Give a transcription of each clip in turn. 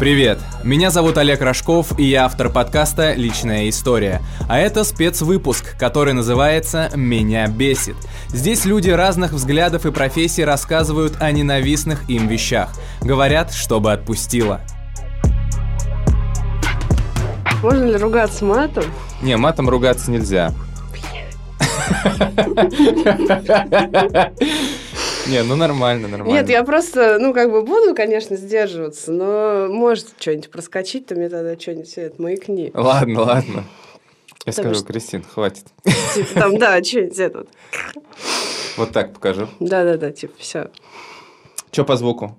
Привет! Меня зовут Олег Рожков, и я автор подкаста «Личная история». А это спецвыпуск, который называется «Меня бесит». Здесь люди разных взглядов и профессий рассказывают о ненавистных им вещах. Говорят, чтобы отпустило. Можно ли ругаться матом? Не, матом ругаться нельзя. Не, ну нормально, нормально. Нет, я просто, ну, как бы буду, конечно, сдерживаться, но может что-нибудь проскочить, то мне тогда что-нибудь это маякни. Ладно, ладно. Я скажу, Кристин, хватит. Типа там, да, что-нибудь это. Вот так покажу. Да-да-да, типа, все. Что по звуку?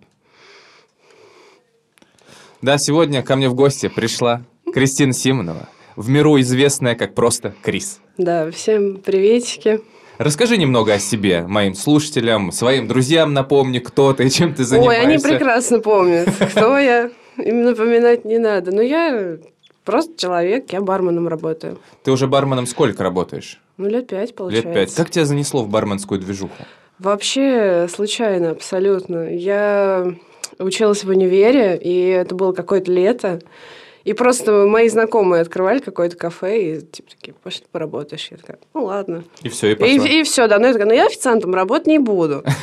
Да, сегодня ко мне в гости пришла Кристина Симонова, в миру известная как просто Крис. Да, всем приветики. Расскажи немного о себе, моим слушателям, своим друзьям напомни, кто ты, чем ты занимаешься. Ой, они прекрасно помнят, кто я. Им напоминать не надо. Но я просто человек, я барменом работаю. Ты уже барменом сколько работаешь? Ну, лет пять, получается. Лет пять. Как тебя занесло в барменскую движуху? Вообще случайно, абсолютно. Я училась в универе, и это было какое-то лето. И просто мои знакомые открывали какое-то кафе, и типа такие, пошли поработаешь. Я такая, ну ладно. И все, и пошла. И, и все, да. Ну я такая, ну я официантом работать не буду.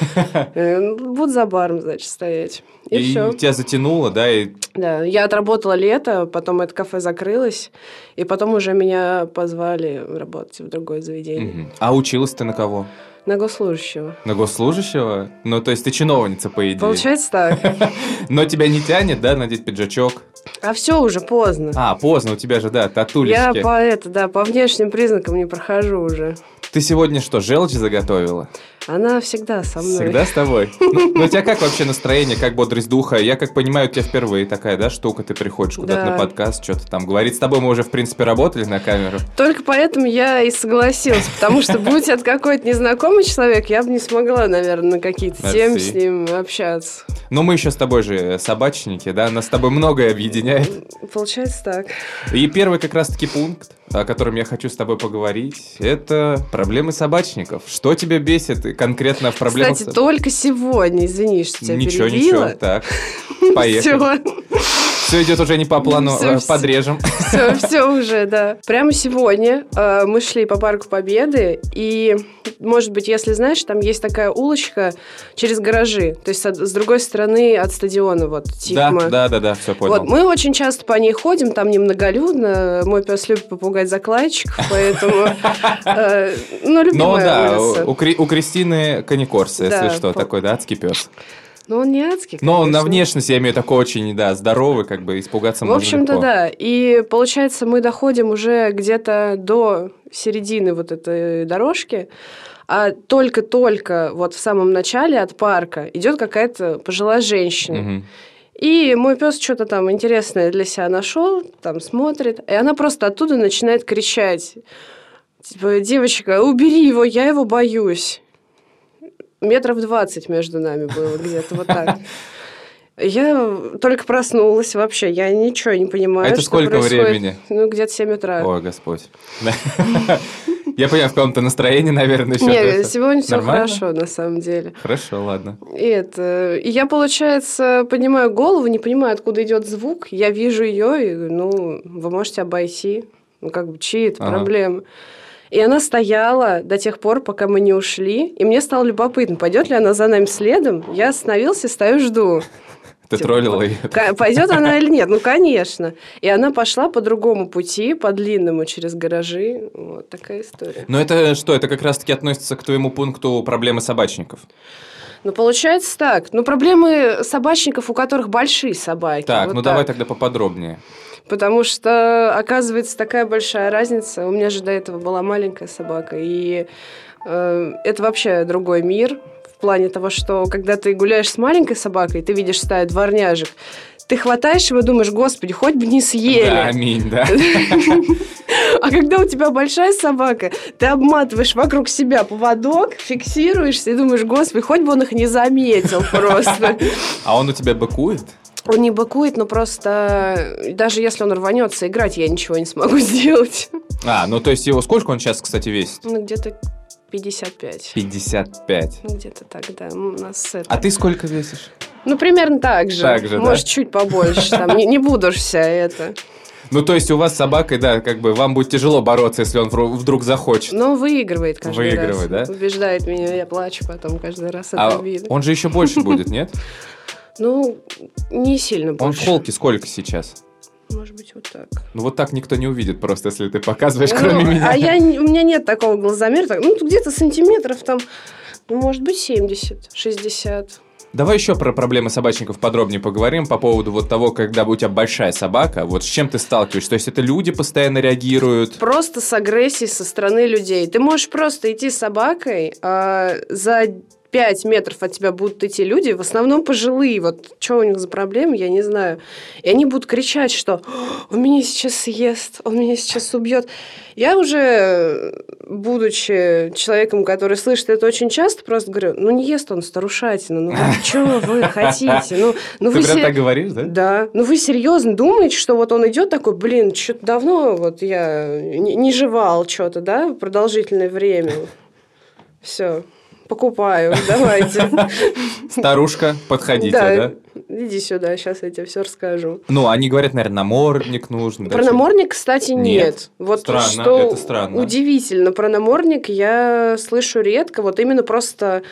Э, буду за баром, значит, стоять. И, И все. тебя затянуло, да? И... Да, я отработала лето, потом это кафе закрылось, и потом уже меня позвали работать в другое заведение. Мгм. А училась ты на кого? На госслужащего. На госслужащего? Ну, то есть ты чиновница, по идее. Получается так. Но тебя не тянет, да, надеть пиджачок? А все уже поздно. А, поздно, у тебя же, да, татулечки. Я по это, да, по внешним признакам не прохожу уже. Ты сегодня что, желчь заготовила? Она всегда со мной. Всегда с тобой? Ну, ну, у тебя как вообще настроение, как бодрость духа? Я, как понимаю, у тебя впервые такая, да, штука, ты приходишь куда-то Да. на подкаст, что-то там говорить. С тобой мы уже, в принципе, работали на камеру. Только поэтому я и согласилась, потому что будь это какой-то незнакомый человек, я бы не смогла, наверное, на какие-то темы с ним общаться. Но мы еще с тобой же собачники, да, нас с тобой многое объединяет. Получается так. И первый как раз-таки пункт, о котором я хочу с тобой поговорить, это проблемы собачников. Что тебя бесит конкретно в проблемах? Кстати, только сегодня, извини, что тебя Ничего, перебила. ничего, так, поехали. Все идет уже не по плану, Всё, э, подрежем. Все, все уже, да. Прямо сегодня э, мы шли по парку Победы, и, может быть, если знаешь, там есть такая улочка через гаражи, то есть с другой стороны от стадиона, вот, Да, Тихма. да, да, да, все понял. Вот, мы очень часто по ней ходим, там немноголюдно. Мой пес любит попугать закладчиков, поэтому... э, Ну, Но любимая да, улица. у, у Кристины каникорс, если Да, что, такой, да, адский пес. Но он не адский, Но на конечно. внешность, я имею такой очень, да, здоровый, как бы испугаться В можно общем-то, легко. да. И получается, мы доходим уже где-то до середины вот этой дорожки, а только-только вот в самом начале от парка идет какая-то пожилая женщина. Мгм. И мой пес что-то там интересное для себя нашел, там смотрит, и она просто оттуда начинает кричать. Типа, девочка, убери его, я его боюсь. Метров двадцать между нами было где-то вот так. Я только проснулась вообще, я ничего не понимаю. Это сколько происходит. времени? Ну, где-то 7 утра. Ой, Господь. Я понимаю, в каком-то настроении, наверное, еще. Не, сегодня все хорошо, на самом деле. Хорошо, ладно. И это, и я, получается, поднимаю голову, не понимаю, откуда идет звук. Я вижу ее, и, ну, вы можете обойти. Ну, как бы, чьи это Ага. И она стояла до тех пор, пока мы не ушли. И мне стало любопытно, пойдет ли она за нами следом. Я остановился, стою, жду. Ты Типа, троллила ее. Пойдет она или нет? Ну, конечно. И она пошла по другому пути, по длинному, через гаражи. Вот такая история. Но это что? Это как раз-таки относится к твоему пункту проблемы собачников. Ну, получается так. Ну, проблемы собачников, у которых большие собаки. Так, Вот ну давай тогда поподробнее. Потому что, оказывается, такая большая разница. У меня же до этого была маленькая собака. И э, это вообще другой мир. В плане того, что когда ты гуляешь с маленькой собакой, ты видишь стаю дворняжек, ты хватаешь его и думаешь, господи, хоть бы не съели. Да, аминь, да. А когда у тебя большая собака, ты обматываешь вокруг себя поводок, фиксируешься и думаешь, господи, хоть бы он их не заметил просто. А он у тебя быкует? Он не быкует, но просто даже если он рванется играть, я ничего не смогу сделать. А, ну то есть его сколько он сейчас, кстати, весит? Ну, где-то 55. 55. Ну, где-то так, да. У нас это... А ты сколько весишь? Ну, примерно так же. Так же, да? Может, чуть побольше. Там, не, не буду вся это. Ну, то есть у вас с собакой, да, как бы вам будет тяжело бороться, если он вдруг захочет. Но выигрывает каждый Выигрывает, раз. да? Убеждает меня, я плачу потом каждый раз от А обиды. он же еще больше будет, нет? Ну, не сильно Он в больше. холке сколько сейчас? Может быть, вот так. Ну, вот так никто не увидит просто, если ты показываешь, Ну, кроме меня. А я, у меня нет такого глазомера. Ну, где-то сантиметров там, ну, может быть, 70, 60. Давай еще про проблемы собачников подробнее поговорим по поводу вот того, когда у тебя большая собака, вот с чем ты сталкиваешься. То есть это люди постоянно реагируют. Просто с агрессией со стороны людей. Ты можешь просто идти с собакой, а за 5 метров от тебя будут идти люди, в основном пожилые. Вот что у них за проблемы, я не знаю. И они будут кричать, что он меня сейчас съест, он меня сейчас убьет. Я уже, будучи человеком, который слышит это очень часто, просто говорю, ну не ест он старушатина, ну что вы хотите? Ну, ну вы прям так говоришь, да? да. Ну вы серьезно думаете, что вот он идет такой, блин, что-то давно вот я не, не жевал что-то, да, продолжительное время. Все, покупаю, давайте. Старушка, подходите, да? Иди сюда, сейчас я тебе все расскажу. Ну, они говорят, наверное, намордник нужен. Про что- намордник, кстати, Нет. нет. Вот Странно, что это странно. удивительно. Про намордник я слышу редко. Вот именно просто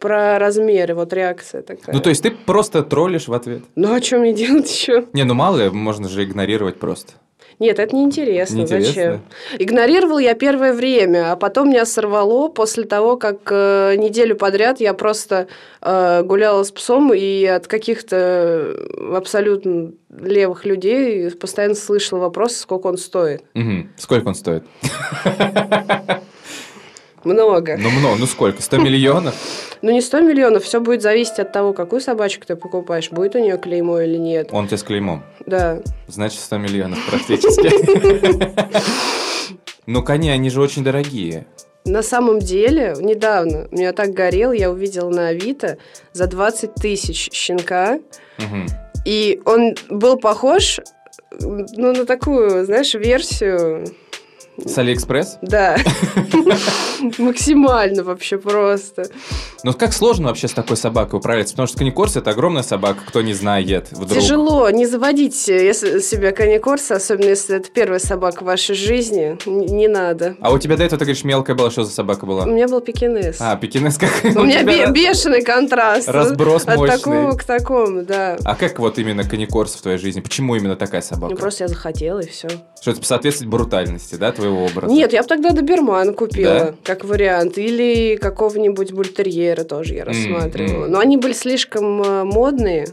про размеры, вот реакция такая. Ну, то есть ты просто троллишь в ответ. Ну, а что мне делать еще? Не, ну мало ли, можно же игнорировать просто. Нет, это неинтересно. Неинтересно? Зачем? Игнорировал я первое время, а потом меня сорвало после того, как э, неделю подряд я просто э, гуляла с псом и от каких-то абсолютно левых людей постоянно слышала вопрос, сколько он стоит. Мгм. Сколько он стоит? Много. Ну, много. Ну, сколько? 100 миллионов? Ну, не 100 миллионов, все будет зависеть от того, какую собачку ты покупаешь, будет у нее клеймо или нет. Он тебе с клеймом. Да. Значит, 100 миллионов практически. Ну, кони, они же очень дорогие. На самом деле, недавно меня так горел, я увидела на Авито за 20 тысяч щенка, Мгм. и он был похож ну, на такую, знаешь, версию. С Алиэкспресс? Да. Максимально вообще просто. Ну, как сложно вообще с такой собакой управляться? Потому что каникорс – это огромная собака, кто не знает вдруг. Тяжело не заводить если себе кане-корсо, особенно если это первая собака в вашей жизни. Не надо. А у тебя до этого, ты говоришь, мелкая была, что за собака У была? меня был пекинес. А, пекинес как? У меня бешеный контраст. разброс От мощный. такого к такому, да. А как вот именно каникорс в твоей жизни? Почему именно такая собака? Ну, просто я захотела, и все. Что это соответствует брутальности, да, твоего образа? Нет, я бы тогда доберман купила, Да? как вариант. Или какого-нибудь бультерьера тоже я рассматривала. м. Но они были слишком э, модные.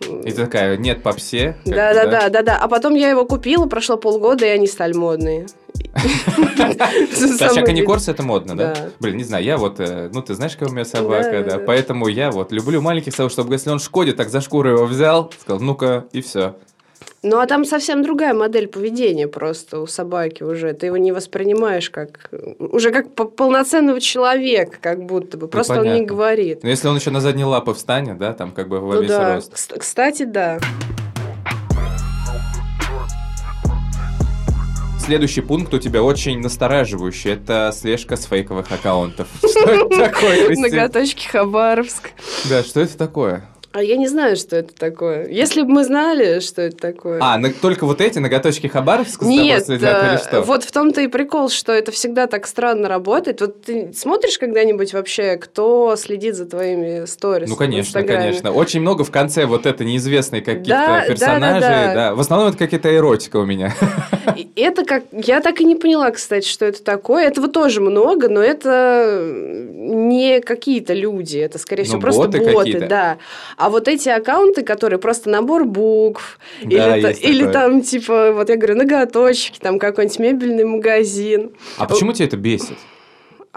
И ты такая, нет, по псе. как Да, да, да, да, да. А потом я его купила, прошло полгода, и они стали модные. Сейчас каникорс это модно, да? Блин, не знаю, я вот, э, ну ты знаешь, какая у меня собака, Да, поэтому я вот люблю маленьких собак, чтобы если он шкодит, так за шкуру его взял, сказал, ну-ка, и все. Ну, а там совсем другая модель поведения просто у собаки уже. Ты его не воспринимаешь как... Уже как по- полноценного человека, как будто бы. Просто он не говорит. Но если он еще на задние лапы встанет, да, там как бы во Ну весь да. рост. Кс- Кстати, да. Следующий пункт у тебя очень настораживающий, это слежка с фейковых аккаунтов. Что это такое? Ноготочки Хабаровск. Да, что это такое? А я не знаю, что это такое. Если бы мы знали, что это такое. А, на- только вот эти ноготочки Хабаровска Нет, следят или э, что? вот в том-то и прикол, что это всегда так странно работает. Вот ты смотришь когда-нибудь вообще, кто следит за твоими сторис? Ну, конечно, конечно. Очень много в конце вот это неизвестные каких-то Да, да, да, персонажей. да. да. В основном это какая-то эротика у меня. Это как... Я так и не поняла, кстати, что это такое. Этого тоже много, но это не какие-то люди. Это, скорее всего, Ну, просто боты боты, какие-то. да. А вот эти аккаунты, которые просто набор букв, Да, или, или там, типа, вот я говорю, ноготочки, там какой-нибудь мебельный магазин. А почему тебя это бесит?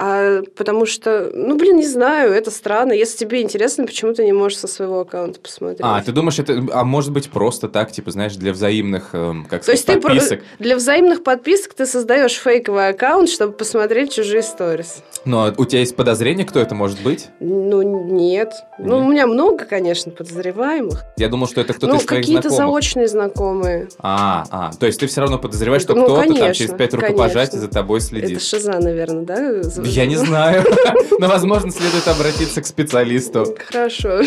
А потому что, ну, блин, не знаю, это странно. Если тебе интересно, почему ты не можешь со своего аккаунта посмотреть? А, ты думаешь, это, а может быть, просто так, типа, знаешь, для взаимных, эм, как То есть сказать, ты про- подписок? для взаимных подписок ты создаешь фейковый аккаунт, чтобы посмотреть чужие сторис. Но а у тебя есть подозрение, кто это может быть? Ну, нет. Ну, Нет. у меня много, конечно, подозреваемых. Я думал, что это кто-то ну, из твоих какие-то заочные знакомые. А, а, то есть ты все равно подозреваешь, что Ну, кто-то там через пять рукопожатий конечно. за тобой Это следит. шиза, наверное, да? Я не знаю. Но, возможно, следует обратиться к специалисту. Хорошо.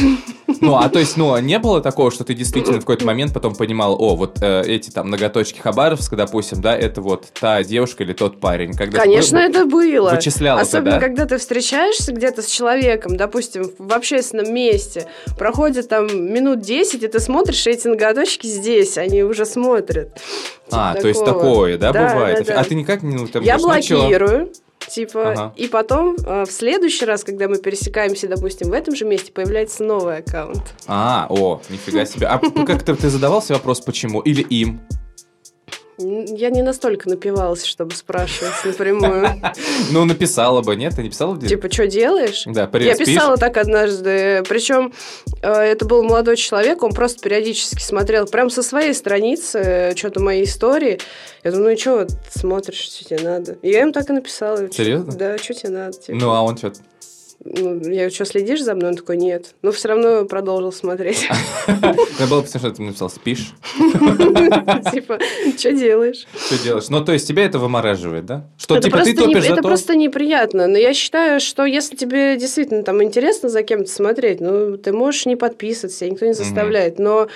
Ну, а то есть, ну, не было такого, что ты действительно в какой-то момент потом понимал, о, вот э, эти там ноготочки Хабаровска, допустим, да, это вот та девушка или тот парень. Когда Конечно, вы- это было. Вычисляла ты, Особенно, да? когда ты встречаешься где-то с человеком, допустим, в общественном месте, проходит там минут 10, и ты смотришь, и эти ноготочки здесь, они уже смотрят. А, Типа то есть такое, да, Да, бывает? да, да. А ты никак не... Ну, там, Я блокирую. Типа, Ага. и потом э, в следующий раз, когда мы пересекаемся, допустим, в этом же месте, появляется новый аккаунт. А, о, нифига себе. А как-то ты задавался вопрос, почему? Или им? Я не настолько напивалась, чтобы спрашивать напрямую. Ну, написала бы, нет? Ты не писала? где? Типа, что делаешь? Да, Я писала так однажды. Причем э, это был молодой человек, он просто периодически смотрел прям со своей страницы что-то мои истории. Я думаю, ну и что смотришь, что тебе надо? И я им так и написала. Серьезно? Да, что тебе надо? типа. Ну, а он что? Ну, я что, следишь за мной? Он такой, нет. Но все равно продолжил смотреть. Это было что ты написал, спишь? Типа, что делаешь? Что делаешь? Ну, то есть тебя это вымораживает, да? Что, типа, ты топишь это то? просто неприятно. Но я считаю, что если тебе действительно там интересно за кем-то смотреть, ну, ты можешь не подписываться, никто не заставляет. Но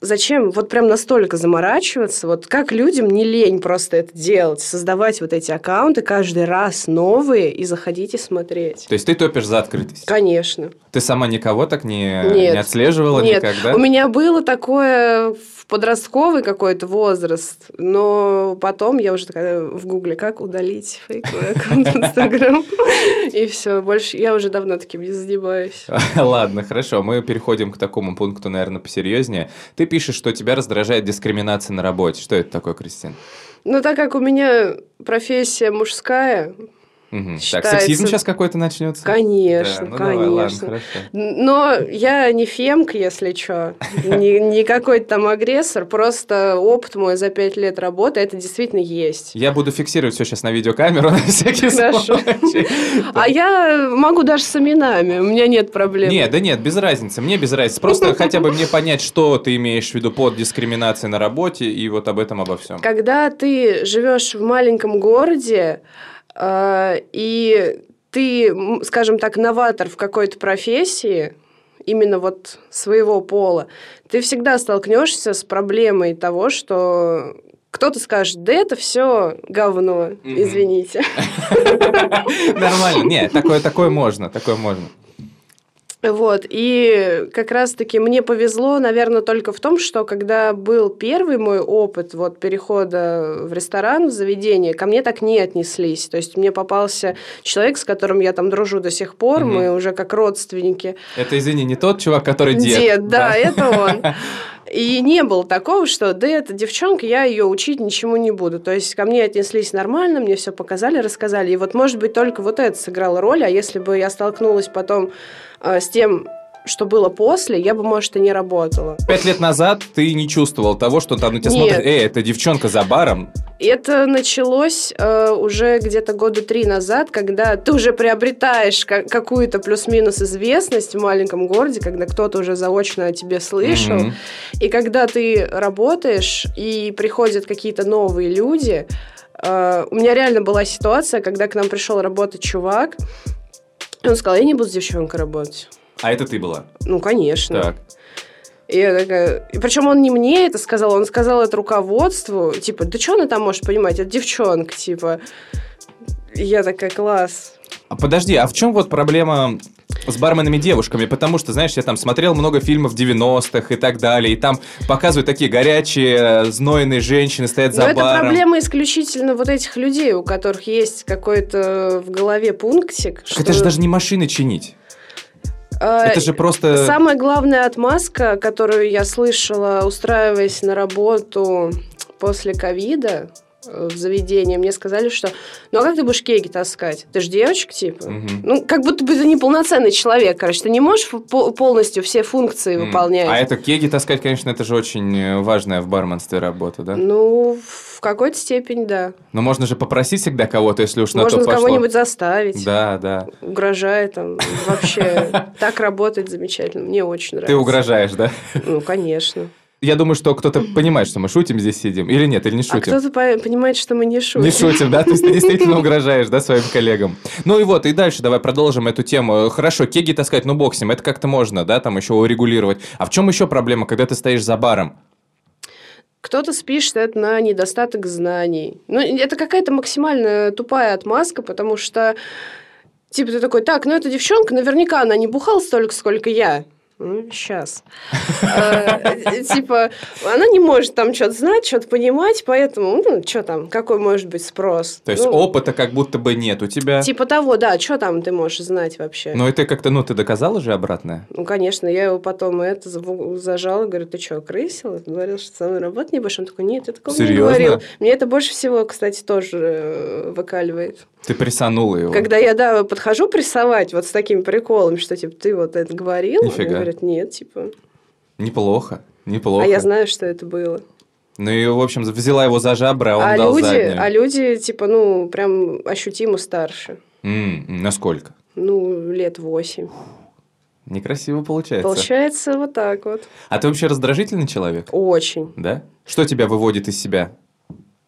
зачем вот прям настолько заморачиваться? Вот как людям не лень просто это делать? Создавать вот эти аккаунты каждый раз новые и заходить и смотреть. То есть ты топишь за открытость? Конечно. Ты сама никого так не, Нет. не отслеживала Нет, никогда? у меня было такое в подростковый какой-то возраст, но потом я уже такая в гугле, как удалить фейковый аккаунт в Инстаграм. И все, больше я уже давно таким не занимаюсь. Ладно, хорошо, мы переходим к такому пункту, наверное, посерьезнее. Ты пишешь, что тебя раздражает дискриминация на работе. Что это такое, Кристина? Но так как у меня профессия мужская, Так, Считается- сексизм сейчас какой-то начнется? конечно, Да, ну давай, ладно, конечно. хорошо. Но я не фемка, если что, не, не какой-то там агрессор, просто опыт мой за пять лет работы, это действительно есть. Я буду фиксировать все сейчас на видеокамеру на всякий Хорошо. случай. А я могу даже с именами, у меня нет проблем. Нет, да нет, без разницы. Мне без разницы. Просто хотя бы мне понять, что ты имеешь в виду под дискриминацией на работе, и вот об этом обо всем. Когда ты живешь в маленьком городе, и ты, скажем так, новатор в какой-то профессии, именно вот своего пола, ты всегда столкнешься с проблемой того, что кто-то скажет, да это все говно, извините. Нормально. Нет, такое, такое можно, такое можно. Вот, и как раз-таки мне повезло, наверное, только в том, что когда был первый мой опыт вот перехода в ресторан, в заведение, ко мне так не отнеслись. То есть мне попался человек, с которым я там дружу до сих пор, Мгм. мы уже как родственники. Это, извини, не тот чувак, который дед. да, это он. И не было такого, что да, это девчонка, я ее учить ничему не буду. То есть ко мне отнеслись нормально, мне все показали, рассказали. И вот, может быть, только вот это сыграло роль, а если бы я столкнулась потом э, с тем, что было после, я бы, может, и не работала. Пять лет назад ты не чувствовал того, что там на тебя Нет. смотрят, эй, это девчонка за баром. Это началось э, уже где-то года три назад, когда ты уже приобретаешь ка- какую-то плюс-минус известность в маленьком городе, когда кто-то уже заочно о тебе слышал. Мгм. И когда ты работаешь, и приходят какие-то новые люди, э, у меня реально была ситуация, когда к нам пришел работать чувак, и он сказал, я не буду с девчонкой работать. А это ты была. Ну, конечно. Так. И я такая... И причем он не мне это сказал, он сказал это руководству. Типа, да что она там может понимать? Это девчонка, типа. И я такая, класс. А подожди, а в чем вот проблема с барменами-девушками? Потому что, знаешь, я там смотрел много фильмов 90-х и так далее, и там показывают такие горячие, знойные женщины, стоят Но за это баром. проблема исключительно вот этих людей, у которых есть какой-то в голове пунктик. Так Это же даже не машины чинить. А, Это же просто... Самая главная отмазка, которую я слышала, устраиваясь на работу после ковида э, в заведении, мне сказали, что ну а как ты будешь кеги таскать? Ты же девочка, типа. Мгм. Ну, как будто бы ты неполноценный человек, короче. Ты не можешь по- полностью все функции выполнять. А это кеги таскать, конечно, это же очень э, важная в барменстве работа, да? Ну, в какой-то степени, да. Но можно же попросить всегда кого-то, если уж на Можно то пошло. кого-нибудь заставить. Да, да. Угрожает там. Вообще, так работает замечательно. Мне очень нравится. Ты угрожаешь, да? Ну, конечно. Я думаю, что кто-то понимает, что мы шутим здесь сидим. Или нет, или не А шутим. кто-то по- понимает, что мы не шутим. Не шутим, да? То есть ты действительно угрожаешь, да, своим коллегам. Ну и вот, и дальше давай продолжим эту тему. Хорошо, кеги таскать, ну ним, это как-то можно, да, там еще урегулировать. А в чем еще проблема, когда ты стоишь за баром? Кто-то спишет это на недостаток знаний. Ну, это какая-то максимально тупая отмазка, потому что, типа, ты такой, так, ну, эта девчонка, наверняка она не бухала столько, сколько я. Сейчас. Типа, она не может там что-то знать, что-то понимать, поэтому, ну, что там, какой может быть спрос? То есть Ну, опыта как будто бы нет у тебя. Типа того, да, что там ты можешь знать вообще? Ну и ты как-то, ну ты доказала же обратное? Ну, конечно, я его потом это зажала, говорю, ты что, крысил? Говорил, что со мной работать не будешь? Он такой, нет, я такого не говорил. Мне это больше всего, кстати, тоже э, выкаливает. Ты прессанула его. Когда я, да, подхожу прессовать вот с такими приколами, что, типа, ты вот это говорил? Нифига. Говорят, нет, типа. Неплохо, неплохо. А я знаю, что это было. Ну и, в общем, взяла его за жабры, а он а, дал люди, заднюю. а люди, типа, ну, прям ощутимо старше. М, насколько? Ну, лет восемь. Некрасиво получается. Получается вот так вот. А ты вообще раздражительный человек? Очень. Да? Что тебя выводит из себя?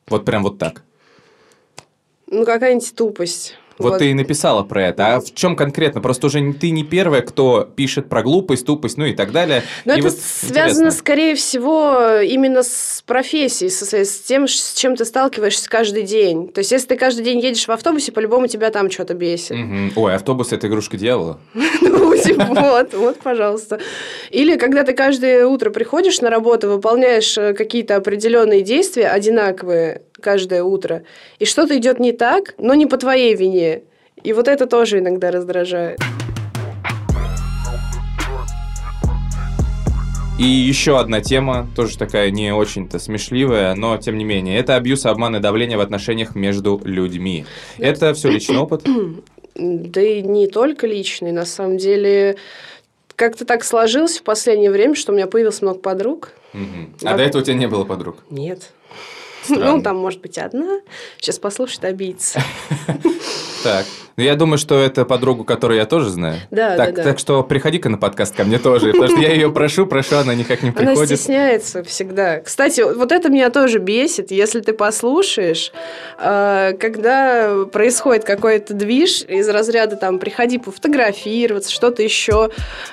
Вот прям вот так. Ну, какая-нибудь тупость. Вот, ты и написала про это. А в чем конкретно? Просто уже ты не первая, кто пишет про глупость, тупость, ну и так далее. Но И это вот связано, интересно. скорее всего, именно с профессией, со- с тем, с чем ты сталкиваешься каждый день. То есть, если ты каждый день едешь в автобусе, по-любому тебя там что-то бесит. Мгм. Ой, автобус это игрушка дьявола. Ну, вот, вот, пожалуйста. Или когда ты каждое утро приходишь на работу, выполняешь э, какие-то определенные действия, одинаковые каждое утро, и что-то идет не так, но не по твоей вине. И вот это тоже иногда раздражает. И еще одна тема, тоже такая не очень-то смешливая, но тем не менее. Это абьюз, обман и давление в отношениях между людьми. Это все личный опыт. Да и не только личный, на самом деле... Как-то так сложилось в последнее время, что у меня появилось много подруг. Мгм. А до этого у тебя не было подруг? Нет. Странно. Ну, там, может быть, одна. Сейчас послушает, обидится. Так. Ну, я думаю, что это подругу, которую я тоже знаю. Да, так, да, да. Так что приходи-ка на подкаст ко мне тоже, потому что я ее прошу, прошу, она никак не Она приходит. стесняется всегда. Кстати, вот это меня тоже бесит, если ты послушаешь, э, когда происходит какой-то движ из разряда там «приходи пофотографироваться», что-то еще,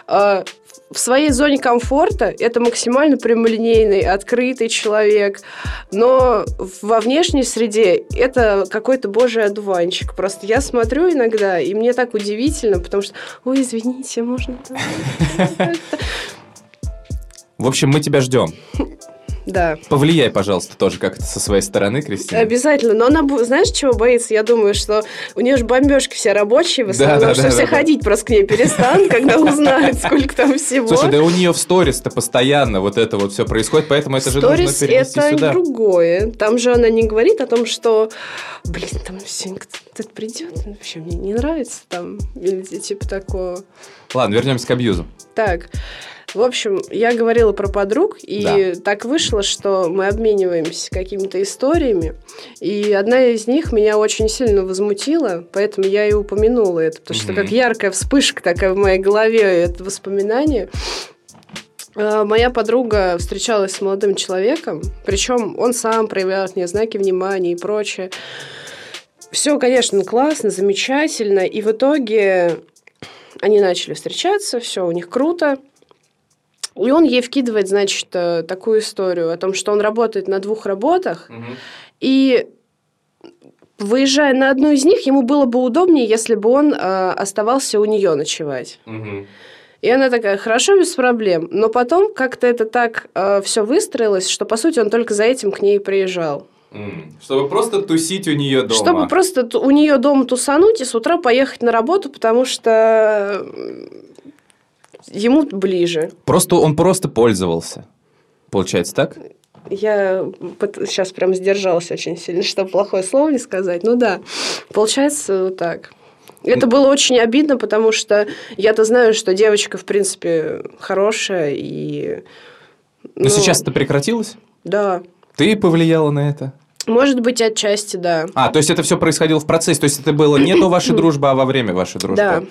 э, в своей зоне комфорта это максимально прямолинейный, открытый человек, но во внешней среде это какой-то божий одуванчик. Просто я смотрю иногда, и мне так удивительно, потому что, ой, извините, можно там как-то?» В общем, мы тебя ждем. Да. Повлияй, пожалуйста, тоже как-то со своей стороны, Кристина. Обязательно. Но она, знаешь, чего боится? Я думаю, что у нее же бомбежки все рабочие в основном, Да, да, что да, все да, да. ходить просто к ней перестанут, когда узнают, сколько там всего. Слушай, да у нее в сторис-то постоянно вот это вот все происходит, поэтому это же нужно перенести это сюда. другое. Там же она не говорит о том, что, блин, там сегодня кто-то придет, вообще мне не нравится там, или типа такого. Ладно, вернемся к абьюзу. Так, в общем, я говорила про подруг, и Да. так вышло, что мы обмениваемся какими-то историями, и одна из них меня очень сильно возмутила, поэтому я и упомянула это, потому что как яркая вспышка такая в моей голове это воспоминание. Э, Моя подруга встречалась с молодым человеком, причем он сам проявлял к ней знаки внимания и прочее. Все, конечно, классно, замечательно, и в итоге они начали встречаться, все у них круто. И он ей вкидывает, значит, э, такую историю о том, что он работает на двух работах, и выезжая на одну из них, ему было бы удобнее, если бы он э, оставался у нее ночевать. И она такая, хорошо, без проблем. Но потом как-то это так все выстроилось, что, по сути, он только за этим к ней приезжал. Чтобы просто тусить у нее дома. Чтобы просто у нее дома тусануть и с утра поехать на работу, потому что м, ему ближе. Просто он просто пользовался. Получается так? Я сейчас прям сдержалась очень сильно, чтобы плохое слово не сказать. Ну да, получается вот так. Это было очень обидно, потому что я-то знаю, что девочка, в принципе, хорошая и... Но ну, сейчас это прекратилось? Да. Ты повлияла на это? Может быть, отчасти, да. А, то есть это все происходило в процессе, то есть это было не до вашей дружбы, а во время вашей дружбы. Да.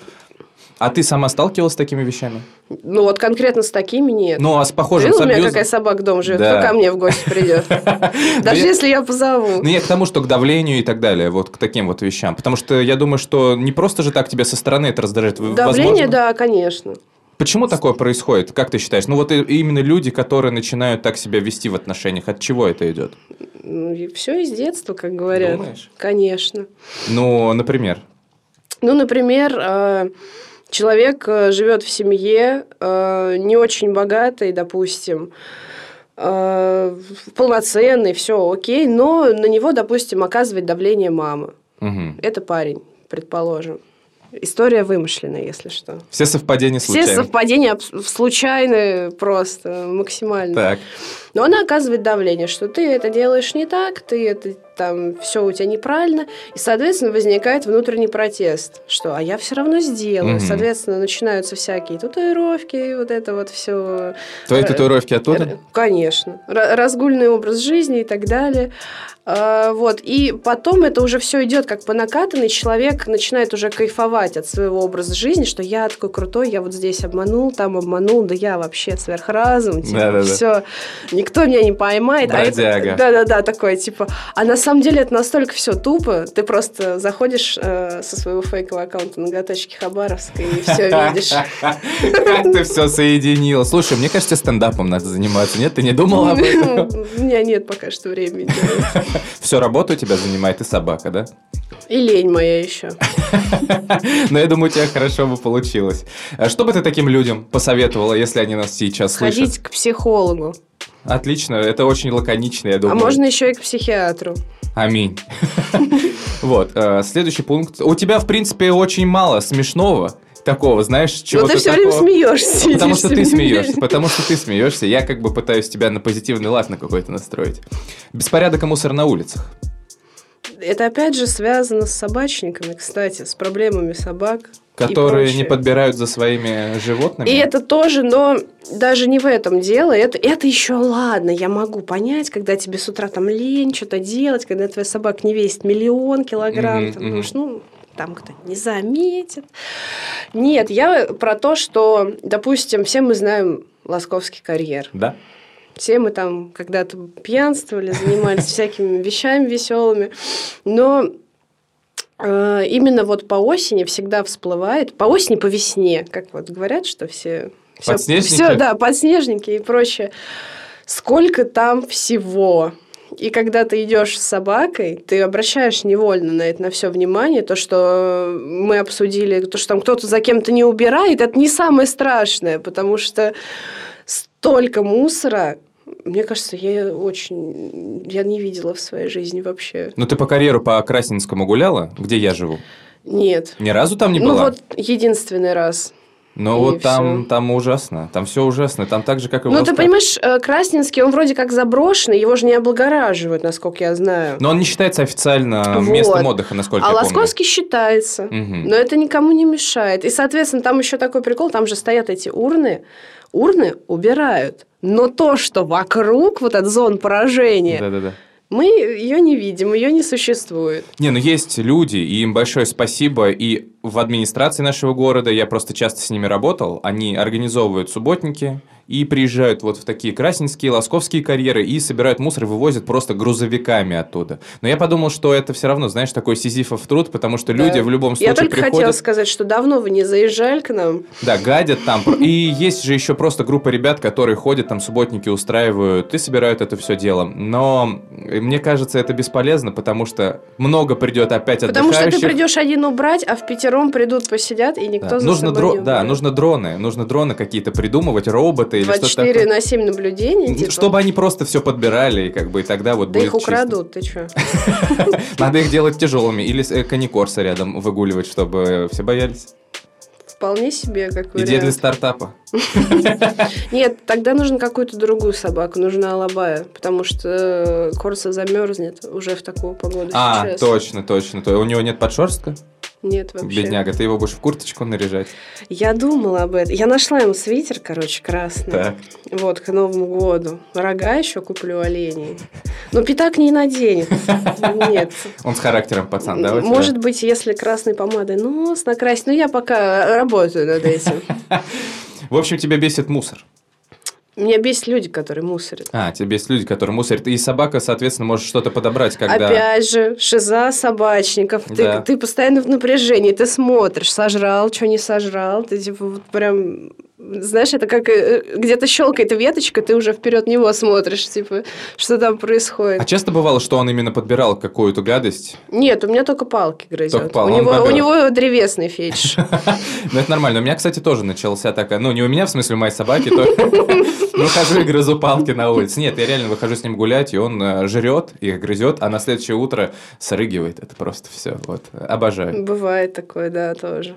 А ты сама сталкивалась с такими вещами? Ну вот конкретно с такими нет. Ну, а с похожим Видел с у меня абьюзом? какая собака дома живет? Да. Кто ко мне в гости придет? Даже я- если я позову. Ну, я к тому, что к давлению и так далее, вот к таким вот вещам. Потому что я думаю, что не просто же так тебя со стороны это раздражает. Давление, да, конечно. Почему такое происходит? Как ты считаешь? Ну, вот именно люди, которые начинают так себя вести в отношениях, от чего это идет? Все из детства, как говорят. Думаешь? Конечно. Ну, например. Ну, например, э, человек э, живет в семье э, не очень богатой, допустим, э, полноценный, все окей, но на него, допустим, оказывает давление мама. Мгм. Это парень, предположим. История вымышленная, если что. Все совпадения Все случайно. совпадения случайные просто, максимально. Так. Но она оказывает давление, что ты это делаешь не так, ты это там все у тебя неправильно, и, соответственно, возникает внутренний протест, что а я все равно сделаю. Мгм. Соответственно, начинаются всякие татуировки, вот это вот все. Твои татуировки оттуда? Конечно. Ра- Разгульный образ жизни и так далее. А, Вот. И потом это уже все идет как по накатанной. Человек начинает уже кайфовать от своего образа жизни, что я такой крутой, я вот здесь обманул, там обманул, да я вообще сверхразум. Типа, все, никто меня не поймает. А это- Бродяга. Да-да-да, такой, типа. А на самом деле это настолько все тупо. Ты просто заходишь э, со своего фейкового аккаунта на Гаточке Хабаровской и все видишь. Как ты все соединила. Слушай, мне кажется, стендапом надо заниматься. Нет, ты не думала об этом? У меня нет пока что времени. Все, работу у тебя занимает и собака, да? И лень моя еще. Но я думаю, у тебя хорошо бы получилось. А Что бы ты таким людям посоветовала, если они нас сейчас слышат? Ходить к психологу. Отлично, это очень лаконично, я А думаю. можно еще и к психиатру. Аминь. Вот, э, следующий пункт. У тебя, в принципе, очень мало смешного такого, знаешь, Но чего-то ты все время такого. смеешься. Потому что ты смеешься, потому что ты смеешься. Я как бы пытаюсь тебя на позитивный лад на какой-то настроить. Беспорядок и мусор на улицах. Это опять же связано с собачниками, кстати, с проблемами собак. Которые не подбирают за своими животными. И это тоже, но даже не в этом дело. Это, это еще ладно, я могу понять, когда тебе с утра там лень что-то делать, когда твоя собака не весит миллион килограмм, Мгм, там, мгм. потому что, ну, там кто-то не заметит. Нет, я про то, что, допустим, все мы знаем Лосковский карьер. Да? Все мы там когда-то пьянствовали, занимались всякими вещами веселыми. Но э, именно вот по осени всегда всплывает, по осени, по весне, как вот говорят, что все... всё- Подснежники? всё, да, подснежники и прочее. Сколько там всего. И когда ты идешь с собакой, ты обращаешь невольно на это на все внимание. То, что мы обсудили, то, что там кто-то за кем-то не убирает, это не самое страшное, потому что столько мусора, мне кажется, я очень... Я не видела в своей жизни вообще. Ну, ты по карьеру по Красненскому гуляла, где я живу? Нет. Ни разу там не ну была? вот единственный раз. Ну, и вот там, всё. там ужасно. Там все ужасно. Там так же, как и Ну, ты понимаешь, э, Красненский, он вроде как заброшенный, его же не облагораживают, насколько я знаю. Но он не считается официально Вот. местом отдыха, насколько а я помню. Лосковский считается. Мгм. Но это никому не мешает. И, соответственно, там еще такой прикол, там же стоят эти урны. Урны убирают. Но то, что вокруг, вот от зон поражения, Да-да-да. Мы ее не видим, ее не существует. Не, ну есть люди, и им большое спасибо. И в администрации нашего города, я просто часто с ними работал, они организовывают субботники и приезжают вот в такие красненские, лосковские карьеры и собирают мусор и вывозят просто грузовиками оттуда. Но я подумал, что это все равно, знаешь, такой сизифов труд, потому что люди Да. в любом случае Я только хотела приходят... сказать, что давно вы не заезжали к нам. Да, гадят там. И есть же еще просто группа ребят, которые ходят, там субботники устраивают и собирают это все дело. Но мне кажется, это бесполезно, потому что много придет опять Потому что ты отдыхающих. придешь один убрать, а в пятером придут, посидят, и никто Да. за нужно собой дро- не Да, уберет. нужно дроны. Нужно дроны какие-то придумывать, роботы или что-то 24 такое. на 7 наблюдений, типа. Чтобы они просто все подбирали, и как бы и тогда вот Да будет их чисто. украдут, ты чё? Надо их делать тяжелыми. Или э, каникорса рядом выгуливать, чтобы все боялись. Вполне себе, как Идея для вариант. стартапа. Нет, тогда нужно какую-то другую собаку, нужна алабая, потому что э, Корса замерзнет уже в такую погоду А, точно, точно. То- У него нет подшерстка? Нет, вообще. Бедняга, ты его будешь в курточку наряжать? Я думала об этом. Я нашла ему свитер, короче, красный. Так. Вот, к Новому году. Рога еще куплю оленей. Но пятак не наденет. Нет. Он с характером пацан, да? Может быть, если красной помадой нос накрасить. Но я пока работаю над этим. В общем, тебя бесит мусор. Меня бесит люди, которые мусорят. А, тебя бесит люди, которые мусорят. И собака, соответственно, может что-то подобрать, когда... Опять же, шиза собачников. Да. Ты, ты постоянно в напряжении, ты смотришь, сожрал, что не сожрал. Ты типа вот прям... Знаешь, это как э, где-то щелкает веточка, ты уже вперед него смотришь, типа, что там происходит. А часто бывало, что он именно подбирал какую-то гадость? Нет, у меня только палки грызет. Только пал- у, он него, у него древесный фетиш. Ну, это нормально. У меня, кстати, тоже начался такая... Ну, не у меня, в смысле, у моей собаки, то... Выхожу и грызу палки на улице. Нет, я реально выхожу с ним гулять, и он э, жрет, их грызет, а на следующее утро срыгивает. Это просто все. Вот. Обожаю. Бывает такое, да, тоже.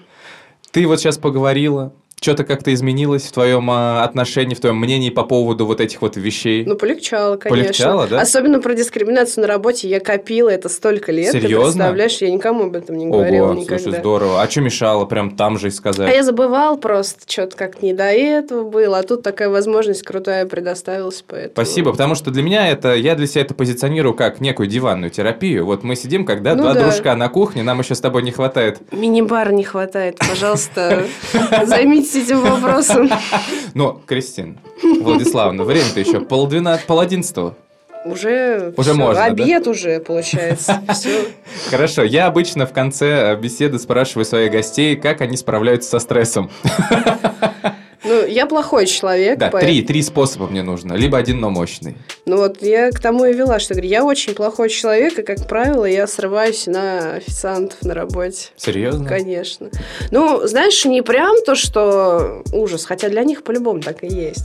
Ты вот сейчас поговорила, что-то как-то изменилось в твоем а, отношении, в твоем мнении по поводу вот этих вот вещей? Ну, полегчало, конечно. Полегчало, да? Особенно про дискриминацию на работе я копила это столько лет. Ты Серьезно? представляешь, я никому об этом не говорила Ого, никогда. слушай, здорово. А что мешало прям там же и А сказать? я забывал просто, что-то как не до этого было, а тут такая возможность крутая предоставилась, поэтому... Спасибо, потому что для меня это, я для себя это позиционирую как некую диванную терапию. Вот мы сидим, когда Ну два да. дружка на кухне, нам еще с тобой не хватает. Мини-бар не хватает, пожалуйста, займитесь этим вопросом. Но, Кристин, Владиславовна, время-то еще полдвенадцатого, пол одиннадцатого. Уже, Уже всё, можно, да? обед уже, получается. Все. Хорошо, я обычно в конце э, беседы спрашиваю своих гостей, как они справляются со стрессом. Ну, я плохой человек. Да, поэт- три, три способа мне нужно. Либо один, но мощный. Ну вот я к тому и вела, что говорю, я очень плохой человек, и, как правило, я срываюсь на официантов на работе. Серьезно? Конечно. Ну, знаешь, не прям то, что ужас, хотя для них по-любому так и есть.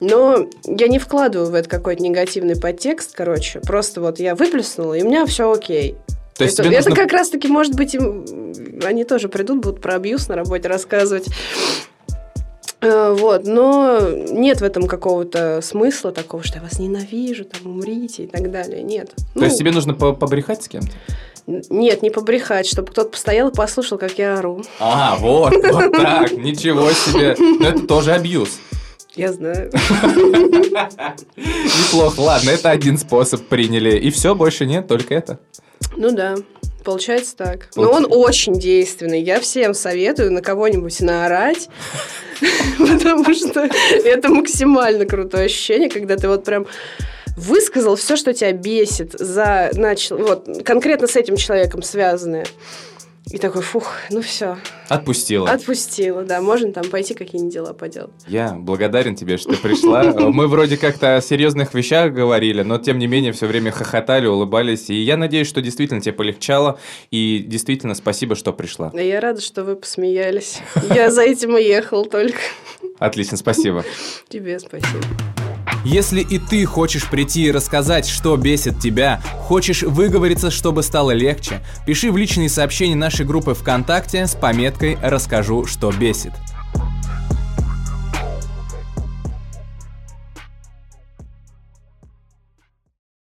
Но я не вкладываю в это какой-то негативный подтекст, короче. Просто вот я выплеснула, и у меня все окей. То есть это, это нужно- как раз-таки, может быть, им- они тоже придут, будут про абьюз на работе рассказывать. Э, Вот, но нет в этом какого-то смысла такого, что я вас ненавижу, там, умрите и так далее. Нет. То есть тебе нужно по- побрехать с кем-то? Нет, не побрехать, чтобы кто-то постоял и послушал, как я ору. А, вот, вот так, ничего себе. Но это тоже абьюз. Я знаю. Неплохо, ладно, это один способ приняли. И все, больше нет, только это. Ну да, получается так. Но он очень действенный. Я всем советую на кого-нибудь наорать, потому что это максимально крутое ощущение, когда ты вот прям высказал все, что тебя бесит, за начал, вот конкретно с этим человеком связанное. И такой, фух, ну все, Отпустила. отпустила, да, можно там пойти какие-нибудь дела поделать. Я благодарен тебе, что ты пришла. Мы вроде как-то о серьезных вещах говорили, но тем не менее все время хохотали, улыбались. И я надеюсь, что действительно тебе полегчало. И действительно спасибо, что пришла. Да я рада, что вы посмеялись. Я за этим и ехал только. Отлично, спасибо. Тебе спасибо. Если и ты хочешь прийти и рассказать, что бесит тебя, хочешь выговориться, чтобы стало легче, пиши в личные сообщения нашей группы ВКонтакте с пометкой «Расскажу, что бесит».